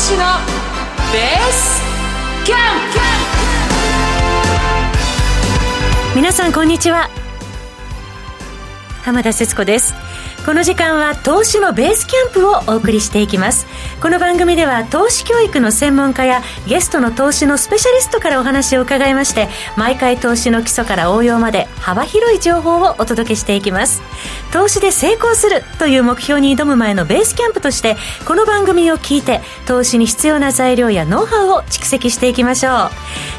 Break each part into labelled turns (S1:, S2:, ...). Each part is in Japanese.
S1: 資のベースキャン
S2: プ。皆さんこんにちは。浜田節子です。この時間は投資のベースキャンプをお送りしていきます。この番組では投資教育の専門家やゲストの投資のスペシャリストからお話を伺いまして毎回投資の基礎から応用まで幅広い情報をお届けしていきます。投資で成功するという目標に挑む前のベースキャンプとしてこの番組を聞いて投資に必要な材料やノウハウを蓄積していきましょう。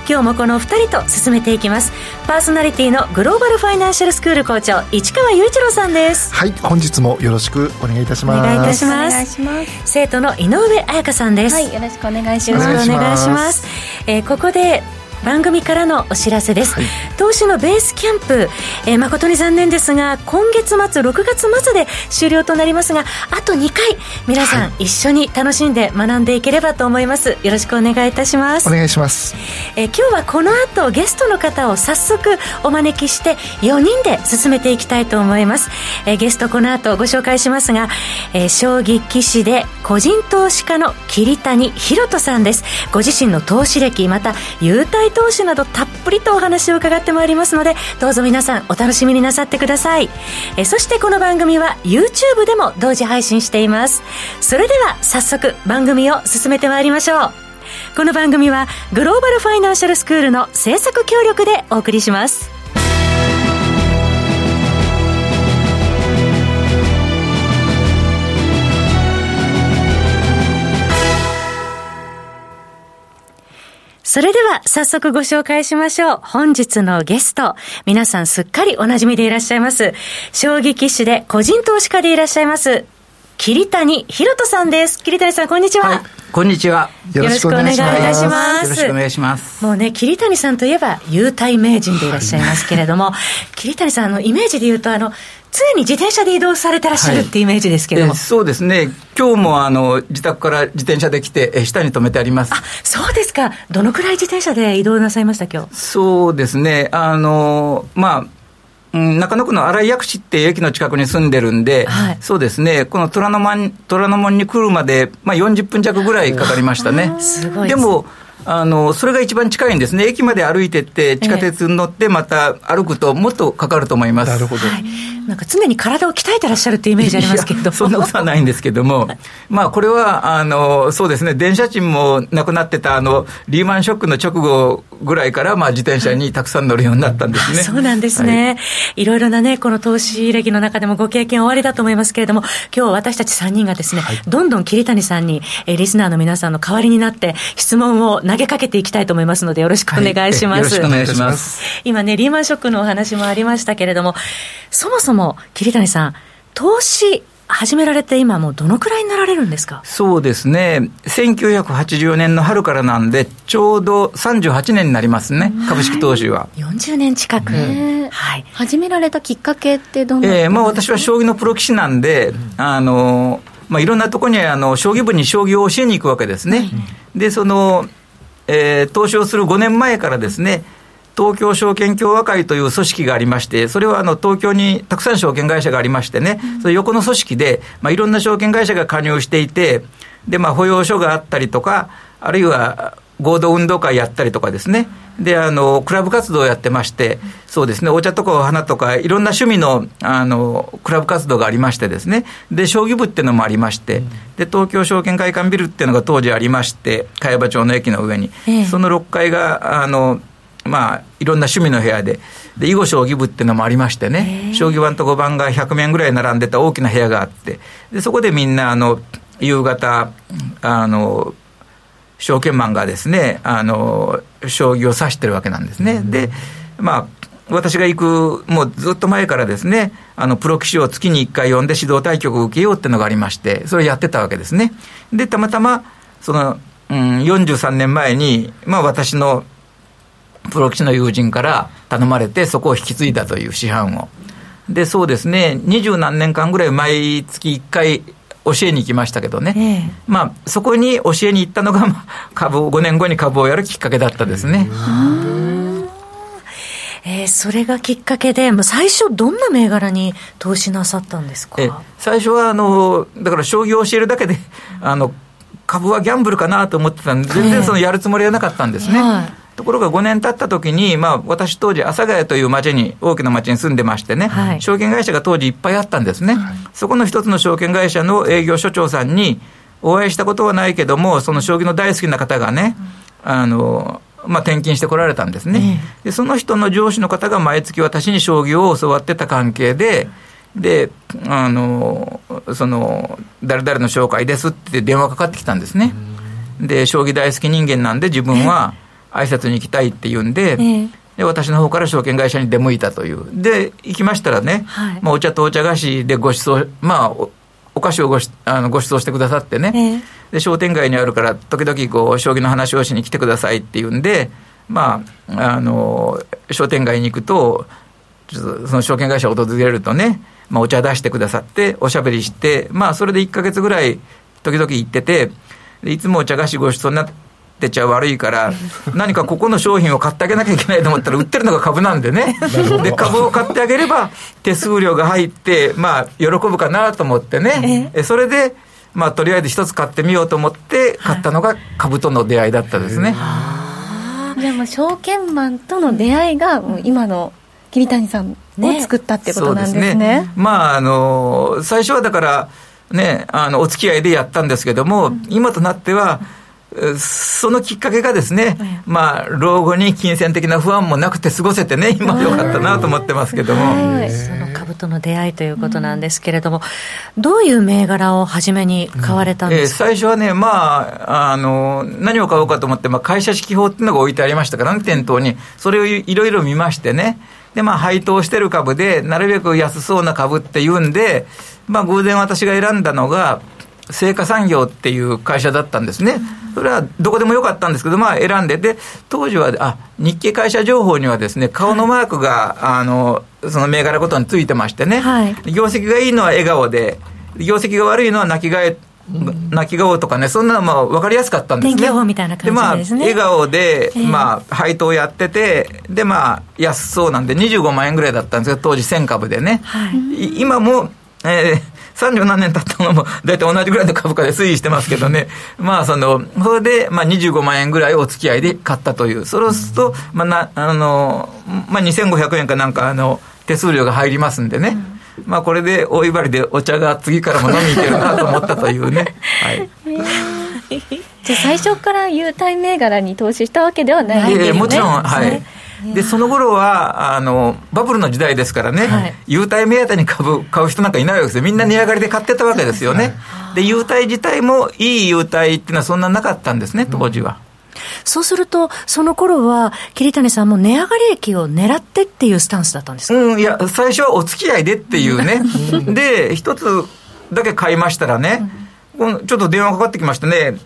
S2: 今日もこの2人と進めていきます。パーソナリティのグローバルファイナンシャルスクール校長市川雄一郎さんです。
S3: はい本日もよろしくお願いいたします。お
S2: 願いいたします。生徒の井上彩香さんです。
S4: はいよろしくお願いしま
S2: す。よろしくお願いします。えー、ここで番組からのお知らせです、はい、投資のベースキャンプ、えー、誠に残念ですが今月末6月末で終了となりますがあと2回皆さん、一緒に楽しんで学んでいければと思います。よろしくお願いいたします。
S3: お願いします、
S2: えー、今日はこの後ゲストの方を早速お招きして4人で進めていきたいと思います、えー、ゲストこの後ご紹介しますが、えー、将棋棋士で個人投資家の桐谷博人さんです。ご自身の投資歴また優待投資などたっぷりとお話を伺ってまいりますのでどうぞ皆さんお楽しみになさってください。えそしてこの番組は YouTube でも同時配信しています。それでは早速番組を進めてまいりましょう。この番組はグローバルファイナンシャルスクールの制作協力でお送りします。それでは早速ご紹介しましょう。本日のゲスト。皆さんすっかりお馴染みでいらっしゃいます。将棋棋士で個人投資家でいらっしゃいます。桐谷博人さんです。桐谷さん、こんにちは。はい、
S5: こんにちは。
S2: よろしくお願いいたします。よろ
S5: しくお願いします。
S2: もうね、桐谷さんといえば、優待名人でいらっしゃいますけれども、桐谷さん、の、イメージで言うと、あの、常に自転車で移動されてらっしゃるっていうイメージですけど、はい、
S5: そうですね、今日もあの自宅から自転車で来て、え下に止めてあります。
S2: あそうですか、どのくらい自転車で移動なさいました、今日？
S5: そうですね、あのまあ、中野区の新井薬師っていう駅の近くに住んでるんで、はい、そうですね、この虎ノ門虎ノ門に来るまで、まあ、40分弱ぐらいかかりましたね。
S2: すごい
S5: でもあのそれが一番近いんですね、駅まで歩いてって、地下鉄に乗って、また歩くと、もっとかかると思います。
S3: なるほど、は
S2: い、なんか常に体を鍛えてらっしゃるっていうイメージありますけど。
S5: そんなことはないんですけども、まあ、これはあのそうですね、電車賃もなくなってたあのリーマンショックの直後ぐらいから、まあ、自転車にたくさん乗るようになったんですね。
S2: そうなんですね、はい、いろいろなね、この投資歴の中でもご経験おありだと思いますけれども、今日私たち3人がですね、はい、どんどん桐谷さんに、えリスナーの皆さんの代わりになって、質問を投げかけていきたいと思いますので、よろしくお願いします。はい、よろ
S5: しくお願いします。
S2: 今ね、リーマンショックのお話もありましたけれども、そもそも桐谷さん、投資、始められて今もうどのくらいになられるんですか？
S5: そうですね。1984年の春からなんで、ちょうど38年になりますね、株式投資は。
S2: 40年近く。
S4: はい。始められたきっかけってどんな
S5: ええー、まあ私は将棋のプロ棋士なんで、あの、まあいろんなところにあの、将棋部に将棋を教えに行くわけですね。で、その、えー、投資をする5年前からですね、東京証券協和会という組織がありまして、それはあの東京にたくさん証券会社がありましてね、その横の組織で、まあ、いろんな証券会社が加入していて、で、まあ、保養所があったりとか、あるいは合同運動会やったりとかですね、で、あの、クラブ活動をやってまして、そうですね、お茶とかお花とか、いろんな趣味の、あの、クラブ活動がありましてですね、で、将棋部っていうのもありまして、で、東京証券会館ビルっていうのが当時ありまして、茅場町の駅の上に、その6階が、あの、まあ、いろんな趣味の部屋で、で囲碁将棋部っていうのもありましてね、将棋盤と碁盤が100面ぐらい並んでた大きな部屋があって、でそこでみんなあの夕方、あの証券マンがですね、あの将棋を指してるわけなんですね。で、まあ、私が行く、もうずっと前からですね、あの、プロ棋士を月に1回呼んで指導対局を受けようっていうのがありまして、それをやってたわけですね。で、たまたま、その、うん、43年前に、まあ私のプロ棋士の友人から頼まれて、そこを引き継いだという師範を。で、そうですね、二十何年間ぐらい毎月1回教えに行きましたけどね、えー、まあ、そこに教えに行ったのが、株を、5年後に株をやるきっかけだったですね。
S2: えー、それがきっかけで、最初、どんな銘柄に投資なさったんですか？
S5: 最初はあの、だから将棋を教えるだけで、あの株はギャンブルかなと思ってたんで、全然そのやるつもりはなかったんですね。はいところが5年経った時に、まあ、私当時、阿佐ヶ谷という町に、大きな町に住んでましてね、はい、証券会社が当時いっぱいあったんですね、はい、そこの一つの証券会社の営業所長さんに、お会いしたことはないけども、その将棋の大好きな方がね、あの、まあ、転勤してこられたんですね、で、その人の上司の方が毎月私に将棋を教わってた関係で、で、あの、その、誰々の紹介ですって電話かかってきたんですね。で、将棋大好き人間なんで自分は挨拶に行きたいって言うんで、で私の方から証券会社に出向いたという。で、行きましたらね、はい、まあ、お茶とお茶菓子でご馳走、まあお、お菓子をごあのご馳走してくださってね、で、商店街にあるから、時々こう、将棋の話をしに来てくださいって言うんで、まあ、あの、商店街に行くと、その証券会社を訪れるとね、まあ、お茶出してくださって、おしゃべりして、まあ、それで1か月ぐらい、時々行ってて、いつもお茶菓子ごちそうになってちゃ悪いから、何かここの商品を買ってあげなきゃいけないと思ったら、売ってるのが株なんでね、で株を買ってあげれば、手数料が入って、まあ、喜ぶかなと思ってね、えそれで、まあ、とりあえず一つ買ってみようと思って、買ったのが株との出会いだったですね。
S4: でも証券マンとの出会いが、今の桐谷さんを作ったってことなんですね。ね。
S5: まあ、あの、最初はだから、ね、あの、お付き合いでやったんですけども、うん、今となっては、そのきっかけがですね、まあ、老後に金銭的な不安もなくて過ごせてね、今よかったなと思ってますけども。
S2: はい、その株との出会いということなんですけれども、どういう銘柄を初めに買われたんです
S5: か、うんえー、最初はね、まあ、あの、何を買おうかと思って、まあ、会社指揮法っていうのが置いてありましたからね、店頭に。それをいろいろ見ましてね。で、まあ、配当してる株で、なるべく安そうな株っていうんで、まあ、偶然私が選んだのが、成果産業っていう会社だったんですね。それはどこでもよかったんですけど、まあ選んで、で、当時は、あ、日経会社情報にはですね、顔のマークが、あの、その銘柄ごとについてましてね、はい、業績がいいのは笑顔で、業績が悪いのは泣きがえ、泣き顔とかね、そんなのまあ分かりやすかったんですね。
S2: 天気予報みたいな感じですね。
S5: で、まあ、笑顔で、まあ、配当やってて、で、まあ、安そうなんで、25万円ぐらいだったんですけど、当時1000株でね。はい、今も、えー、30何年経ったのも、大体同じぐらいの株価で推移してますけどね、まあ、その、それで、まあ、25万円ぐらいお付き合いで買ったという、そうすると、まあ、な、あの、まあ、2500円かなんか、あの、手数料が入りますんでね、うん、まあ、これで大威張りでお茶が次からも飲みに行けるなと思ったというね。はい。
S4: じゃあ最初から優待銘柄に投資したわけではないんですね。えー、
S5: もちろん、はい。で、その頃は、あの、バブルの時代ですからね、はい、優待目当てに株買う人なんかいないわけですよ。みんな値上がりで買ってたわけですよね。で、優待自体もいい優待っていうのはそんななかったんですね、当時は。
S2: そうすると、その頃は、桐谷さんも値上がり益を狙ってっていうスタンスだったんですか？
S5: うん、いや、最初はお付き合いでっていうね。で、一つだけ買いましたらね、ちょっと電話かかってきましたね。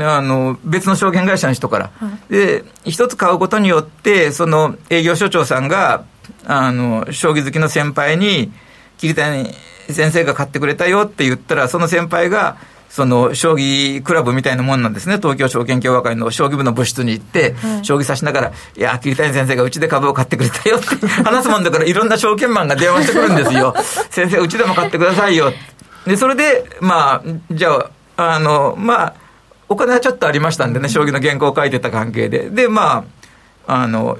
S5: あの別の証券会社の人から、はい、で一つ買うことによって、その営業所長さんが、あの将棋好きの先輩に、桐谷先生が買ってくれたよって言ったら、その先輩が、その将棋クラブみたいなもんなんですね、東京証券協和会の将棋部の部室に行って、はい、将棋指しながら、いや、桐谷先生がうちで株を買ってくれたよって話すもんだから、いろんな証券マンが電話してくるんですよ、先生、うちでも買ってくださいよ。で、それで、まあ、じゃあ、あの、まあ、お金はちょっとありましたんでね、将棋の原稿を書いてた関係で。で、まあ、あの、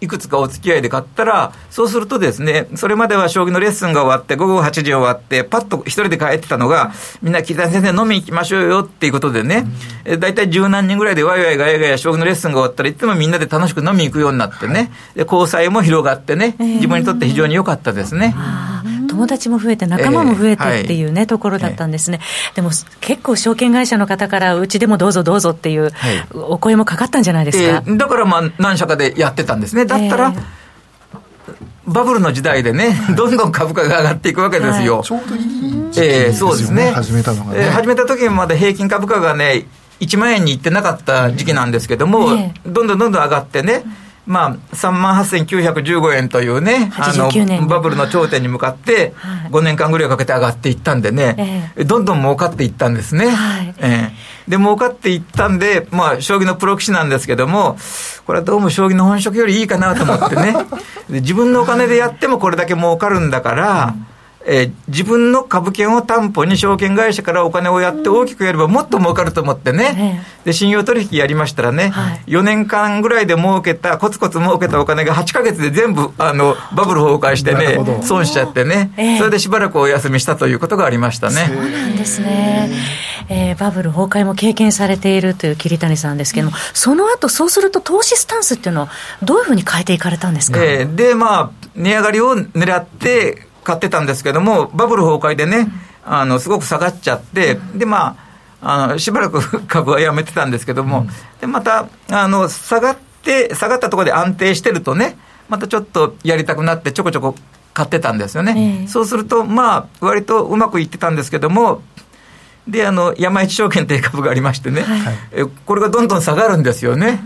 S5: いくつかお付き合いで買ったら、そうするとですね、それまでは将棋のレッスンが終わって、午後8時終わって、パッと一人で帰ってたのが、みんな、木谷先生飲みに行きましょうよっていうことでね、大体十何人ぐらいでワイワイガヤガヤ将棋のレッスンが終わったらいつもみんなで楽しく飲みに行くようになってね、で交際も広がってね、自分にとって非常に良かったですね。
S2: 友達も増えて、仲間も増えてっていうね、えー、ところだったんですね、えー、でも結構、証券会社の方から、うちでもどうぞどうぞっていう、お声もかかったんじゃないですか、
S5: えー、だからまあ、何社かでやってたんですね、だったら、バブルの時代でね、どんどん株価が上がっていくわけですよ。はい、
S3: ちょうどいい時
S5: 期ですよね、えー、そうですね。
S3: 始めたのが、ね、
S5: えー、始めた時まで平均株価がね、1万円にいってなかった時期なんですけども、どんどんどんどん上がってね、まあ、3万8915円というね、あの、バブルの頂点に向かって、5年間ぐらいかけて上がっていったんでね、えー、どんどん儲かっていったんですね。はい、えー、で、儲かっていったんで、まあ、将棋のプロ棋士なんですけども、これはどうも将棋の本職よりいいかなと思ってね、で自分のお金でやってもこれだけ儲かるんだから、えー、自分の株券を担保に証券会社からお金をやって大きくやればもっと儲かると思ってね、で信用取引やりましたらね、はい、4年間ぐらいで儲けた、コツコツ儲けたお金が8か月で全部あのバブル崩壊してね、損しちゃってね、えー、それでしばらくお休みしたということがありましたね。
S2: そうなんですね、えー、バブル崩壊も経験されているという桐谷さんですけども、うん、その後そうすると投資スタンスっていうのは、どういうふうに変えていかれたんですか、
S5: えー、で、まあ、値上がりを狙って、買ってたんですけども、バブル崩壊でね、あのすごく下がっちゃって、で、まあ、あのしばらく株はやめてたんですけども、でまたあの下がって、下がったところで安定してるとね、またちょっとやりたくなって、ちょこちょこ買ってたんですよね。えー、そうすると、まあ、割とうまくいってたんですけども、で、あの、山一証券という株がありましてね、はい、えこれがどんどん下がるんですよね。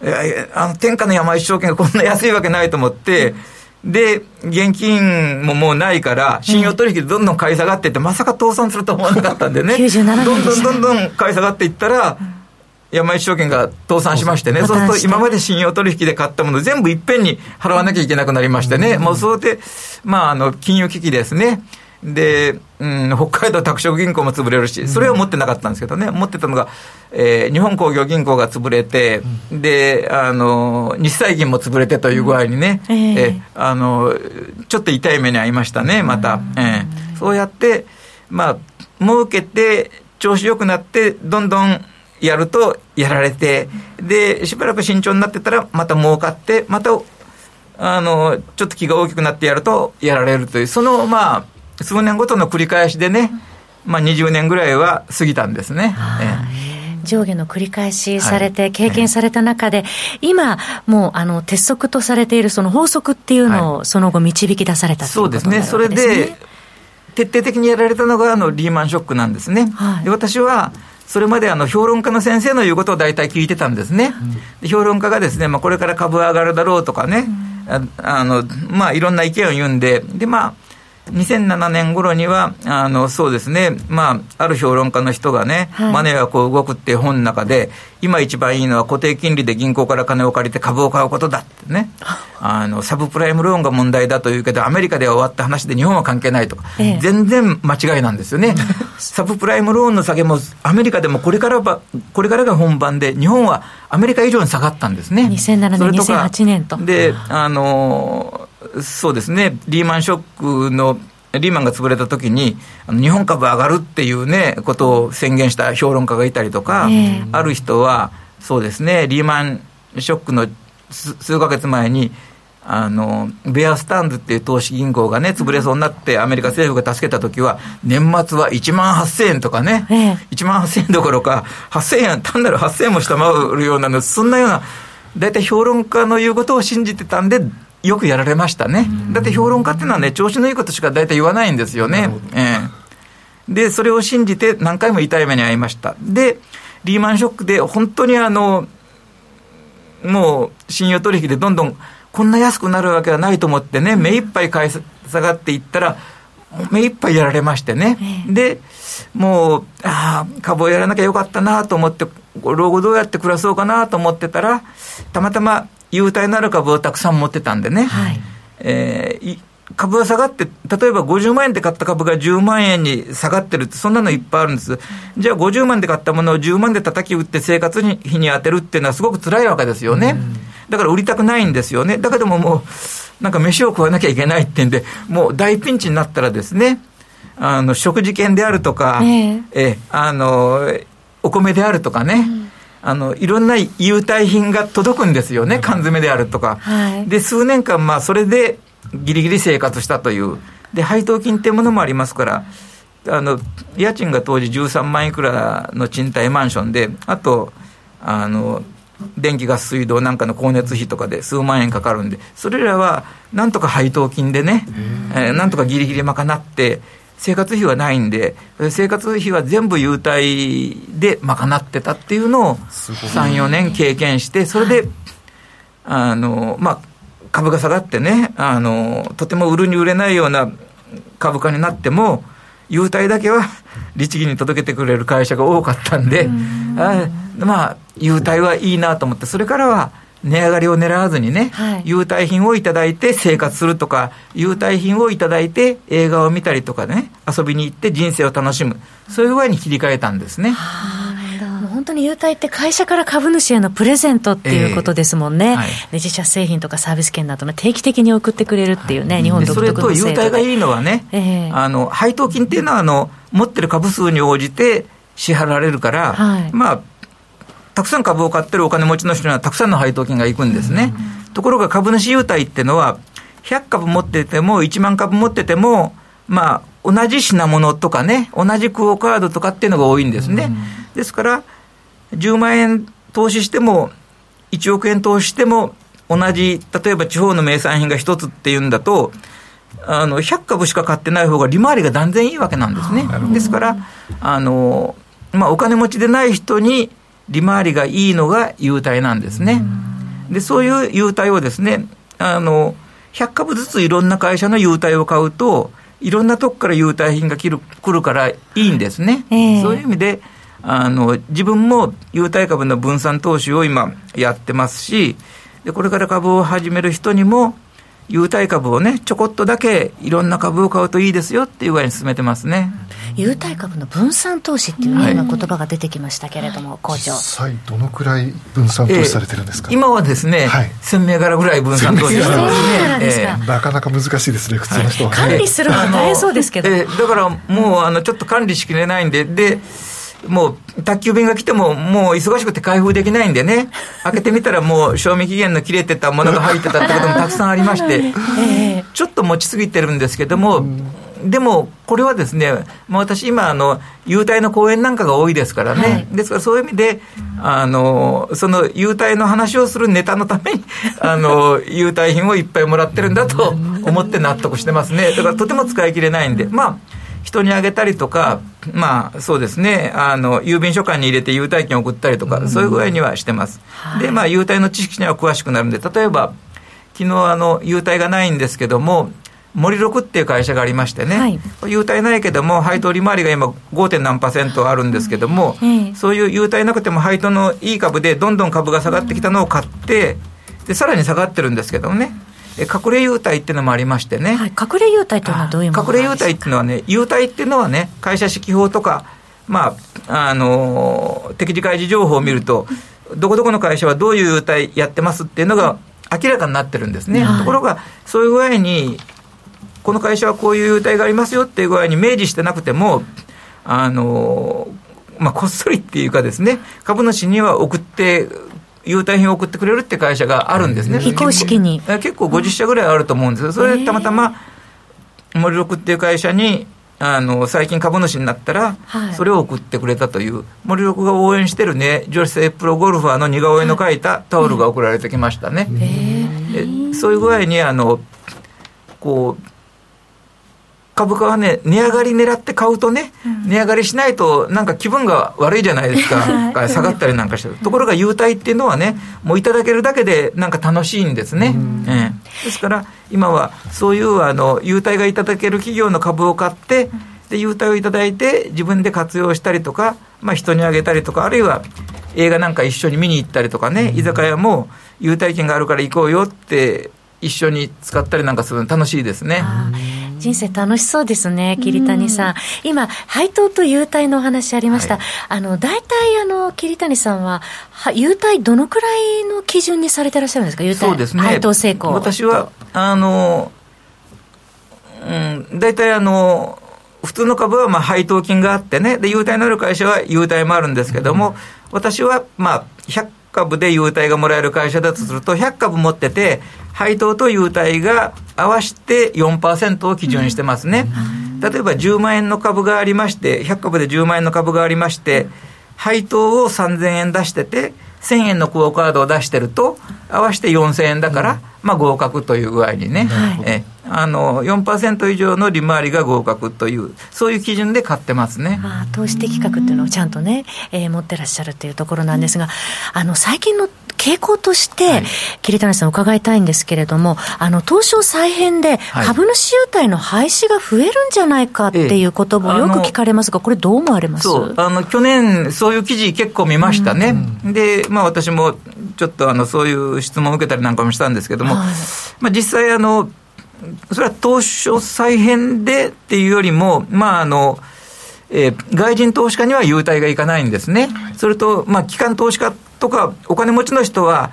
S5: うん、えあの天下の山一証券がこんな安いわけないと思って、うんで、現金ももうないから、信用取引でどんどん買い下がっていって、まさか倒産すると思わなかったんでね、
S2: どん
S5: どんどんどん買い下がっていったら、山一証券が倒産しましてね、そうすると今まで信用取引で買ったもの全部いっぺんに払わなきゃいけなくなりましてね、もうそうで、まあ、あの、金融危機ですね。で、うん、北海道拓殖銀行も潰れるし、それは持ってなかったんですけどね、持ってたのが、えー、日本工業銀行が潰れて、で、あの、日債銀も潰れてという具合にね、うん、えー、あの、ちょっと痛い目に遭いましたね、また。えー、そうやって、まあ、儲けて、調子よくなって、どんどんやるとやられて、で、しばらく慎重になってたら、また儲かって、また、あの、ちょっと気が大きくなってやるとやられるという、その、まあ、数年ごとの繰り返しでね、まあ、20年ぐらいは過ぎたんですね。
S2: 上下の繰り返しされて、経験された中で、今、もうあの鉄則とされているその法則っていうのを、その後、導き出された
S5: そうですね、それで、徹底的にやられたのがあのリーマンショックなんですね。はい、で私はそれまであの評論家の先生の言うことを大体聞いてたんですね。で評論家がですね、まあ、これから株上がるだろうとかね、うん、あのまあ、いろんな意見を言うんで、でまあ2007年頃には、あの、そうですね、まあ、ある評論家の人がね、はい、マネーはこう動くっていう本の中で、今一番いいのは固定金利で銀行から金を借りて株を買うことだってね、あの、サブプライムローンが問題だというけど、アメリカでは終わった話で日本は関係ないとか、ええ、全然間違いなんですよね。サブプライムローンの下げも、アメリカでもこれからば、これからが本番で、日本はアメリカ以上に下がったんですね。
S2: 2007年、2008年と。
S5: で、あの、そうですね、リーマンショックのリーマンが潰れた時に、日本株上がるっていうね、ことを宣言した評論家がいたりとか、えー、ある人は、そうですね、リーマンショックの数か月前に、あの、ベアスタンドっていう投資銀行がね、潰れそうになって、アメリカ政府が助けたときは、年末は1万8000円とかね、ええ、1万8000円どころか、8000円、単なる8000円も下回るようなの、そんなような、大体評論家の言うことを信じてたんで、よくやられましたね。だって評論家っていうのはね、調子のいいことしか大体言わないんですよね。えー、で、それを信じて何回も痛い目に遭いました。で、リーマンショックで本当にあの、もう信用取引でどんどんこんな安くなるわけはないと思ってね、目いっぱい買い下がっていったら、目いっぱいやられましてね。で、もう、ああ、株をやらなきゃよかったなと思って、老後どうやって暮らそうかなと思ってたら、たまたま優待のある株をたくさん持ってたんでね、はい、えー、株が下がって、例えば50万円で買った株が10万円に下がってるって、そんなのいっぱいあるんです。じゃあ50万で買ったものを10万で叩き売って生活費に当てるっていうのはすごく辛いわけですよね。だから売りたくないんですよね。だけどももう、なんか飯を食わなきゃいけないってんで、もう大ピンチになったらですね、あの、食事券であるとか、えー、えあの、お米であるとかね、うんあの、いろんな優待品が届くんですよね、缶詰であるとか。はい、で、数年間、まあ、それでギリギリ生活したという。で、配当金っていうものもありますから、あの、家賃が当時13万いくらの賃貸マンションで、あと、あの、電気ガス水道なんかの光熱費とかで数万円かかるんで、それらはなんとか配当金でね、えー、なんとかギリギリ賄って、生活費はないんで、生活費は全部優待で賄ってたっていうのを3、4年経験して、それで、あの、まあ、株が下がってね、あの、とても売るに売れないような株価になっても、優待だけは律儀に届けてくれる会社が多かったんで、あまあ、優待はいいなと思って、それからは値上がりを狙わずにね、はい、優待品をいただいて生活するとか、優待品をいただいて映画を見たりとかね、遊びに行って人生を楽しむ、そういう具合に切り替えたんですね。
S2: 本当に優待って会社から株主へのプレゼントっていうことですもんね、えーはい、自社製品とかサービス券なども定期的に送ってくれるっていうね、はい、日本独特の
S5: それと優待がいいのはね、えー、あの配当金っていうのはあの、持ってる株数に応じて支払われるから、はい、まあ、たくさん株を買ってるお金持ちの人にはたくさんの配当金がいくんですね。ところが株主優待っていうのは、100株持ってても、1万株持ってても、まあ、同じ品物とかね、同じクオ・カードとかっていうのが多いんですね。ですから、10万円投資しても、1億円投資しても、同じ、例えば地方の名産品が1つっていうんだと、あの100株しか買ってない方が利回りが断然いいわけなんですね。ですから、あのまあ、お金持ちでない人に利回りがいいのが優待なんですね。で、そういう優待をですね、あの、100株ずついろんな会社の優待を買うと、いろんなとこから優待品が来る来るからいいんですね。えー、そういう意味で、あの、自分も優待株の分散投資を今やってますし、で、これから株を始める人にも、優待株をね、ちょこっとだけいろんな株を買うといいですよっていう具合に進めてますね。
S2: 優待株の分散投資っていう、ね、今言葉が出てきましたけれども、校長。
S3: 実際どのくらい分散投資されてるんですか、
S5: えー、今はですね、はい、1000銘柄ぐらい分散投資してます
S3: ね。えー、なかなか難しいですね、普通の人は、
S2: はい、管理するのは大変そうですけど。
S5: えー、だからもうあのちょっと管理しきれないんで、で、もう宅急便が来ても、もう忙しくて開封できないんでね、開けてみたらもう賞味期限の切れてたものが入ってたってこともたくさんありまして、ちょっと持ちすぎてるんですけども、でも、これはですね、まあ、私、今あの、優待の講演なんかが多いですからね、はい、ですからそういう意味で、あのその優待の話をするネタのために、あの優待品をいっぱいもらってるんだと思って納得してますね、だからとても使い切れないんで、まあ、人にあげたりとか、まあそうですね、あの郵便書館に入れて優待券を送ったりとか、そういう具合にはしてます。で、まあ優待の知識には詳しくなるんで、例えば、昨日あの優待がないんですけども、森六っていう会社がありましてね、はい、優待ないけども、配当利回りが今 5. 何パーセントあるんですけども、そういう優待なくても配当のいい株でどんどん株が下がってきたのを買って、でさらに下がってるんですけどもね、隠れ優待っていうのもありましてね、
S2: はい、隠れ優待というのはどういうも
S5: の隠れ優待っていうのはね、優待っていうのはね、会社指揮法とか、まあ、あの適時開示情報を見ると、どこどこの会社はどういう優待やってますっていうのが明らかになってるんですね。はい、ところが、そういう具合に、この会社はこういう優待がありますよっていう具合に明示してなくても、あのまあ、こっそりっていうかですね、株主には送って優待品を送ってくれるって会社があるんですね。
S2: 非公式に。
S5: 結構50社ぐらいあると思うんですそれでたまたま、森六っていう会社に、あの最近株主になったら、それを送ってくれたという、森六が応援してるね、女性プロゴルファーの似顔絵の描いたタオルが送られてきましたね。そういう具合にあのこう株価はね、値上がり狙って買うとね、うん、値上がりしないと、なんか気分が悪いじゃないですか、下がったりなんかして、ところが優待っていうのはね、もういただけるだけで、なんか楽しいんですね。ええ、ですから、今はそういうあの優待がいただける企業の株を買って、で優待をいただいて、自分で活用したりとか、まあ、人にあげたりとか、あるいは映画なんか一緒に見に行ったりとかね、居酒屋も優待券があるから行こうよって、一緒に使ったりなんかするの楽しいですね。
S2: 人生楽しそうですね、桐谷さん。今、配当と優待のお話ありました。はい、あの、大体、あの、桐谷さんは、は優待どのくらいの基準にされてらっしゃるんですか？優待。ね。配当成功。
S5: 私は、あの、うん、大体あの、普通の株はまあ配当金があってね、で、優待のある会社は優待もあるんですけども、私はまあ、100株で優待がもらえる会社だとすると、100株持ってて、配当と優待が合わせて4%を基準にしてますね。例えば10万円の株がありまして、100株で10万円の株がありまして、配当を3000円出してて、1000円のクオ・カードを出してると、合わせて4000円だから、まあ合格という具合にね、はい、えあの4%以上の利回りが合格という、そういう基準で買ってますね、
S2: まあ、投資的確っていうのをちゃんとね、えー、持ってらっしゃるというところなんですが、あの最近の傾向として、はい、桐谷さん、伺いたいんですけれども、あの東証再編で株主優待の廃止が増えるんじゃないかっていうこともよく聞かれますが、これ、どう思われます？
S5: あの去年、そういう記事、結構見ましたね。うん、で、まあ、私もちょっとあのそういう質問を受けたりなんかもしたんですけども、はい、まあ、実際あの、それは当初再編でっていうよりも、まああの、えー、外人投資家には優待がいかないんですね。それと、まあ、機関投資家とかお金持ちの人は、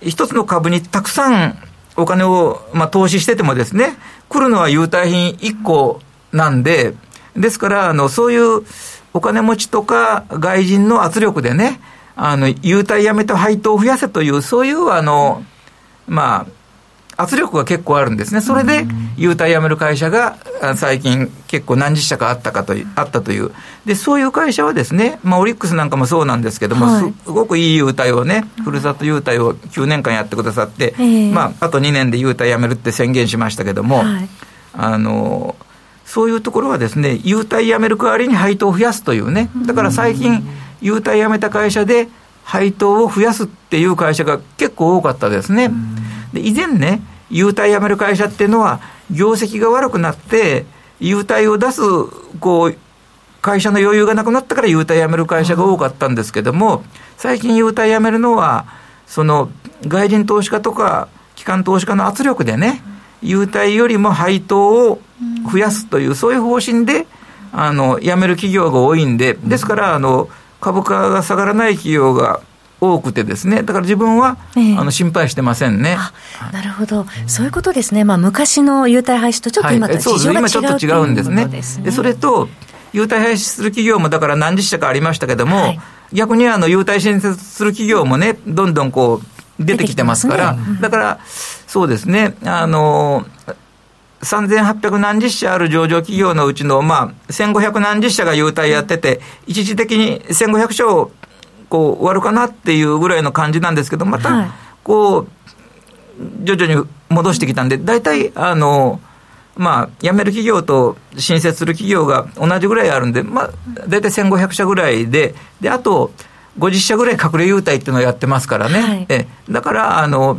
S5: 一つの株にたくさんお金を、まあ、投資しててもですね、来るのは優待品1個なんで、ですから、あの、そういうお金持ちとか外人の圧力でね、あの、優待やめて配当を増やせという、そういう、あの、まあ、圧力が結構あるんですね。それで、優待やめる会社が最近結構何十社かあったかとあったという。で、そういう会社はですね、まあ、オリックスなんかもそうなんですけども、はい、すごくいい優待をね、ふるさと優待を9年間やってくださって、まあ、あと2年で優待やめるって宣言しましたけども、はい、あの、そういうところはですね、優待やめる代わりに配当を増やすというね、だから最近、優待やめた会社で配当を増やすっていう会社が結構多かったですね。で以前ね、優待やめる会社っていうのは、業績が悪くなって、優待を出す、こう、会社の余裕がなくなったから優待やめる会社が多かったんですけども、最近優待やめるのは、その、外人投資家とか、機関投資家の圧力でね、優待よりも配当を増やすという、そういう方針で、あの、辞める企業が多いんで、ですから、あの、株価が下がらない企業が多くてですね、だから自分は、えあの心配してませんね。
S2: なるほど、そういうことですね、まあ、昔の優待廃止とちょっと今と事情が違う、はい、今ちょっと違うんですね。
S5: で、それと、優待廃止する企業もだから何十社かありましたけども、はい、逆にあの優待新設する企業もね、どんどんこう出てきてますから、ね。うん、だから、そうですね、あの、3800何十社ある上場企業のうちの、まあ、1500何十社が優待やってて、一時的に1500社をこう終わるかなっていうぐらいの感じなんですけど、また、こう、徐々に戻してきたんで、大体、あの、まあ、辞める企業と新設する企業が同じぐらいあるんで、まあ、大体1500社ぐらいで、で、あと、50社ぐらい隠れ優待っていうのをやってますからね。はい、え。だから、あの、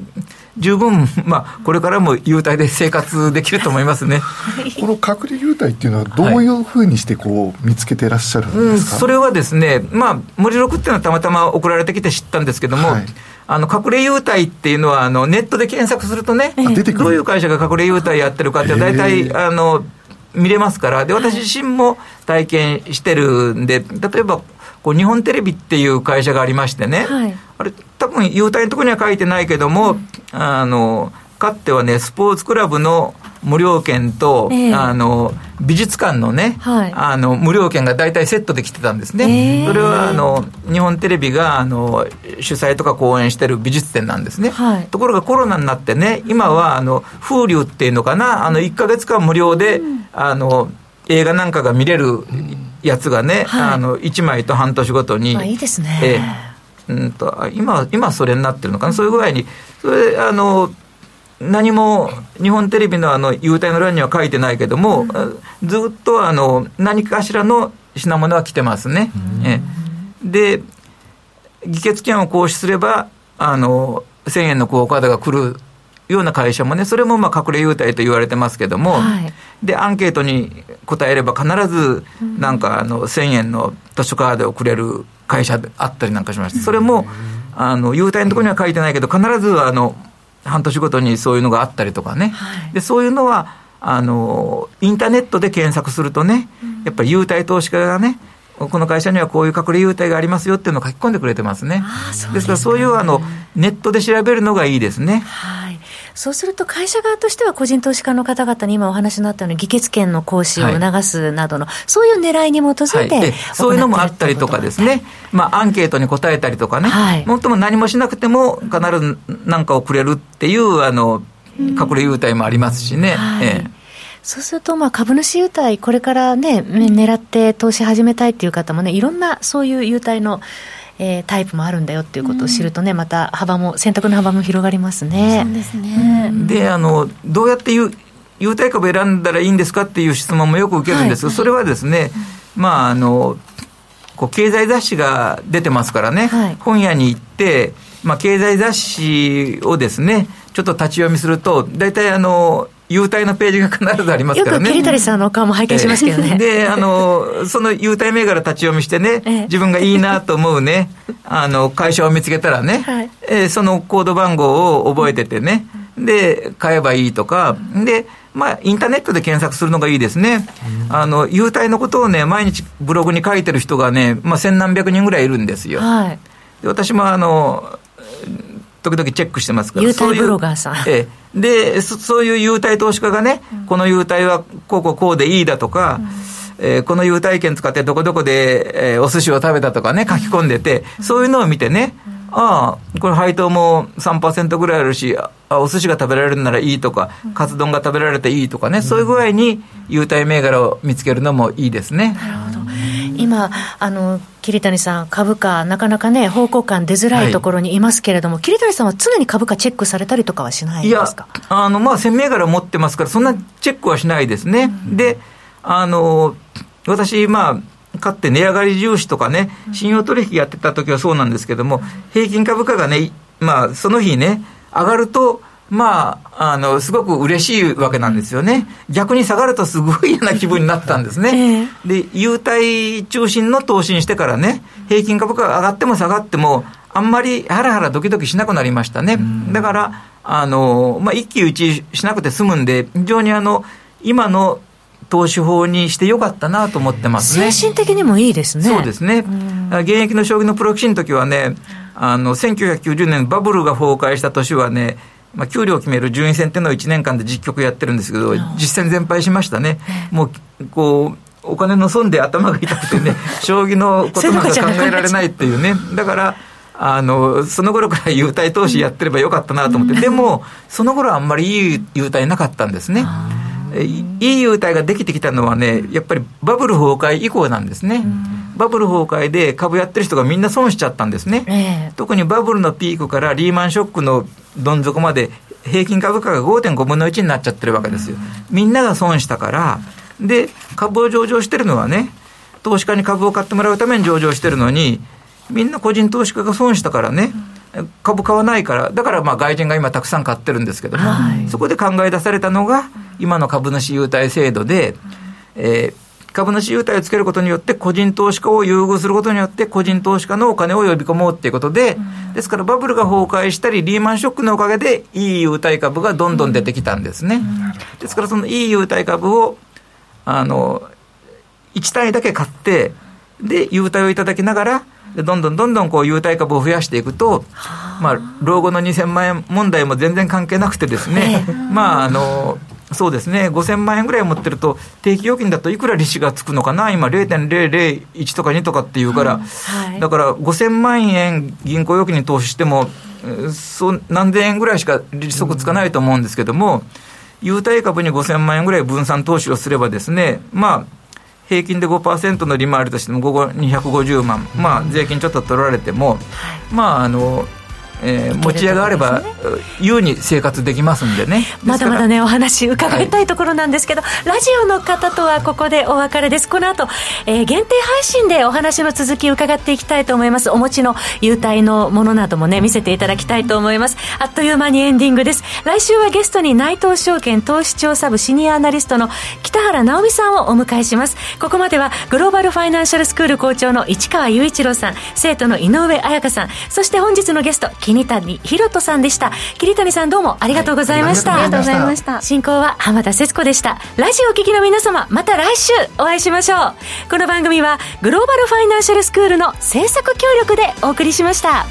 S5: 十分、まあ、これからも優待で生活できると思いますね。
S3: この隠れ優待っていうのは、どういうふうにしてこう見つけてらっしゃるんですか、はいうん、
S5: それはですね、まあ、森録っていうのはたまたま送られてきて知ったんですけども、はい、あの隠れ優待っていうのはあの、ネットで検索するとね、どういう会社が隠れ優待やってるかって、大体、あの見れますから、で私自身も体験してるんで、例えば、こう日本テレビっていう会社がありましてね、はい、あれ、多分優待のところには書いてないけども、うん、あの、かつてはね、スポーツクラブの無料券と、えー、あの美術館のね、はい、あの無料券が大体セットで来てたんですね、えー、それはあの日本テレビがあの主催とか講演してる美術展なんですね、はい、ところがコロナになってね今はあの風流っていうのかなあの1か月間無料で、うん、あの映画なんかが見れるやつがね、はい、あの1枚と半年ごとに。
S2: いいですね。え
S5: ー、うんと今、今それになってるのかな、そういう具合に、それあの何も日本テレビのあの優待の欄には書いてないけども、うん、ずっとあの何かしらの品物は来てますね。えで、議決権を行使すれば、あの1000円のクオカードが来るような会社もね、それもまあ隠れ優待と言われてますけども、はい、で、アンケートに答えれば必ず、なんかあの、1000円の図書カードをくれる会社であったりなんかしまして、それも、あの、優待のところには書いてないけど、必ずあの、半年ごとにそういうのがあったりとかね、はい、で、そういうのは、あの、インターネットで検索するとね、やっぱり優待投資家がね、この会社にはこういう隠れ優待がありますよっていうのを書き込んでくれてますね。ですねですからそういうあのネットで調べるのがいいですね。
S2: はい。そうすると会社側としては個人投資家の方々に今お話になったように議決権の行使を促すなどの、はい、そういう狙いに基づいて、はい、
S5: そういうのもあったりとかですね、まあアンケートに答えたりとかね、はい、もっとも何もしなくても必ず何かをくれるっていうあの隠れ優待もありますしね。はい。ええ。
S2: そうすると、まあ、株主優待、これからね、狙って投資始めたいっていう方もね、いろんなそういう優待の、えー、タイプもあるんだよっていうことを知るとね、また幅も、選択の幅も広がりますね。
S4: そうですね。
S5: で、あの、どうやって優優待株選んだらいいんですかっていう質問もよく受けるんですが、はい、それはですね、まあ、あの、こう経済雑誌が出てますからね、はい、本屋に行って、まあ、経済雑誌をですね、ちょっと立ち読みすると、大体あの、優待のページが必ずありますからね。
S2: よく桐谷さんのお顔も拝見しますけどね。
S5: で、あの、その優待銘柄立ち読みしてね、自分がいいなと思うね、あの、会社を見つけたらね、はい、えー、そのコード番号を覚えててね、で、買えばいいとか、で、まあ、インターネットで検索するのがいいですね。あの、優待のことをね、毎日ブログに書いてる人がね、まあ、千何百人ぐらいいるんですよ。はい、で私もあの、時々チェックしてますから。
S2: 優待ブロガーさん。
S5: ええ。でそ、そういう優待投資家がね、うん、この優待はこうこうこうでいいだとか、うん、えー、この優待券使ってどこどこで、えー、お寿司を食べたとかね、書き込んでて、そういうのを見てね、ああ、これ配当も3%ぐらいあるし、あお寿司が食べられるならいいとか、カツ丼が食べられていいとかね、そういう具合に優待銘柄を見つけるのもいいですね。
S2: なるほど。今、あの、桐谷さん、株価、なかなかね、方向感出づらいところにいますけれども、はい、桐谷さんは常に株価チェックされたりとかはしないですか？
S5: いや、あの、まあ、1000銘柄持ってますから、そんなチェックはしないですね。うん、で、あの、私、まあ、かって値上がり重視とかね、信用取引やってた時はそうなんですけども、平均株価がね、まあ、その日ね、上がると、まあ、あの、すごく嬉しいわけなんですよね。逆に下がるとすごい嫌な気分になったんですね。で、優待中心の投資にしてからね、平均株価が上がっても下がっても、あんまりハラハラドキドキしなくなりましたね。だから、あの、まあ、一喜一憂しなくて済むんで、非常にあの、今の投資法にしてよかったなと思ってますね。
S2: 精神的にもいいですね。
S5: そうですね。現役の将棋のプロ棋士の時はね、あの、1990年バブルが崩壊した年はね、まあ、給料を決める順位戦っていうのを1年間で実局やってるんですけど、実戦全敗しましたね。もう、こう、お金の損で頭が痛くてね、将棋のことなんか考えられないっていうね。だから、あの、その頃から優待投資やってればよかったなと思って、でも、その頃はあんまりいい優待なかったんですね。いい優待ができてきたのはね、やっぱりバブル崩壊以降なんですね。バブル崩壊で株やってる人がみんな損しちゃったんですね。えー、特にバブルのピークからリーマンショックのどん底まで平均株価が5.5分の1になっちゃってるわけですよ。みんなが損したから、で、株を上場してるのはね、投資家に株を買ってもらうために上場してるのに、みんな個人投資家が損したからね、株買わないから、だからまあ外人が今たくさん買ってるんですけども、はい、そこで考え出されたのが、今の株主優待制度で、えー、株主優待をつけることによって、個人投資家を優遇することによって、個人投資家のお金を呼び込もうっていうことで、ですからバブルが崩壊したり、リーマンショックのおかげで、いい優待株がどんどん出てきたんですね。ですから、そのいい優待株を、あの、1単位だけ買って、で、優待をいただきながら、どんどんどんどんこう優待株を増やしていくと、まあ、老後の2000万円問題も全然関係なくてですね、まあ、あの、そうですね、5000万円ぐらい持ってると、定期預金だといくら利子がつくのかな、今、0.001とか2とかっていうから、はい、だから5000万円銀行預金に投資しても、そ何千円ぐらいしか利息つかないと思うんですけども、優待株に5000万円ぐらい分散投資をすればですね、まあ、平均で5%の利回りとしても午後250万、まあ、税金ちょっと取られても、はい、まああのえー、持ち家があれば、優に生活できますんでね。
S2: まだまだねお話伺いたいところなんですけど、はい、ラジオの方とはここでお別れです。この後、えー、限定配信でお話の続き伺っていきたいと思います。お持ちの優待のものなどもね見せていただきたいと思います。あっという間にエンディングです。来週はゲストに内藤証券投資調査部シニアアナリストの北原直美さんをお迎えします。ここまではグローバルファイナンシャルスクール校長の市川雄一郎さん生徒の井上彩香さんそして本日のゲスト桐谷博人さんでした。桐谷さんどうもありがとうございました、
S4: はい、ありがとうございました。
S2: 進行は浜田節子でした。ラジオお聞きの皆様また来週お会いしましょう。この番組はグローバルファイナンシャルスクールの制作協力でお送りしました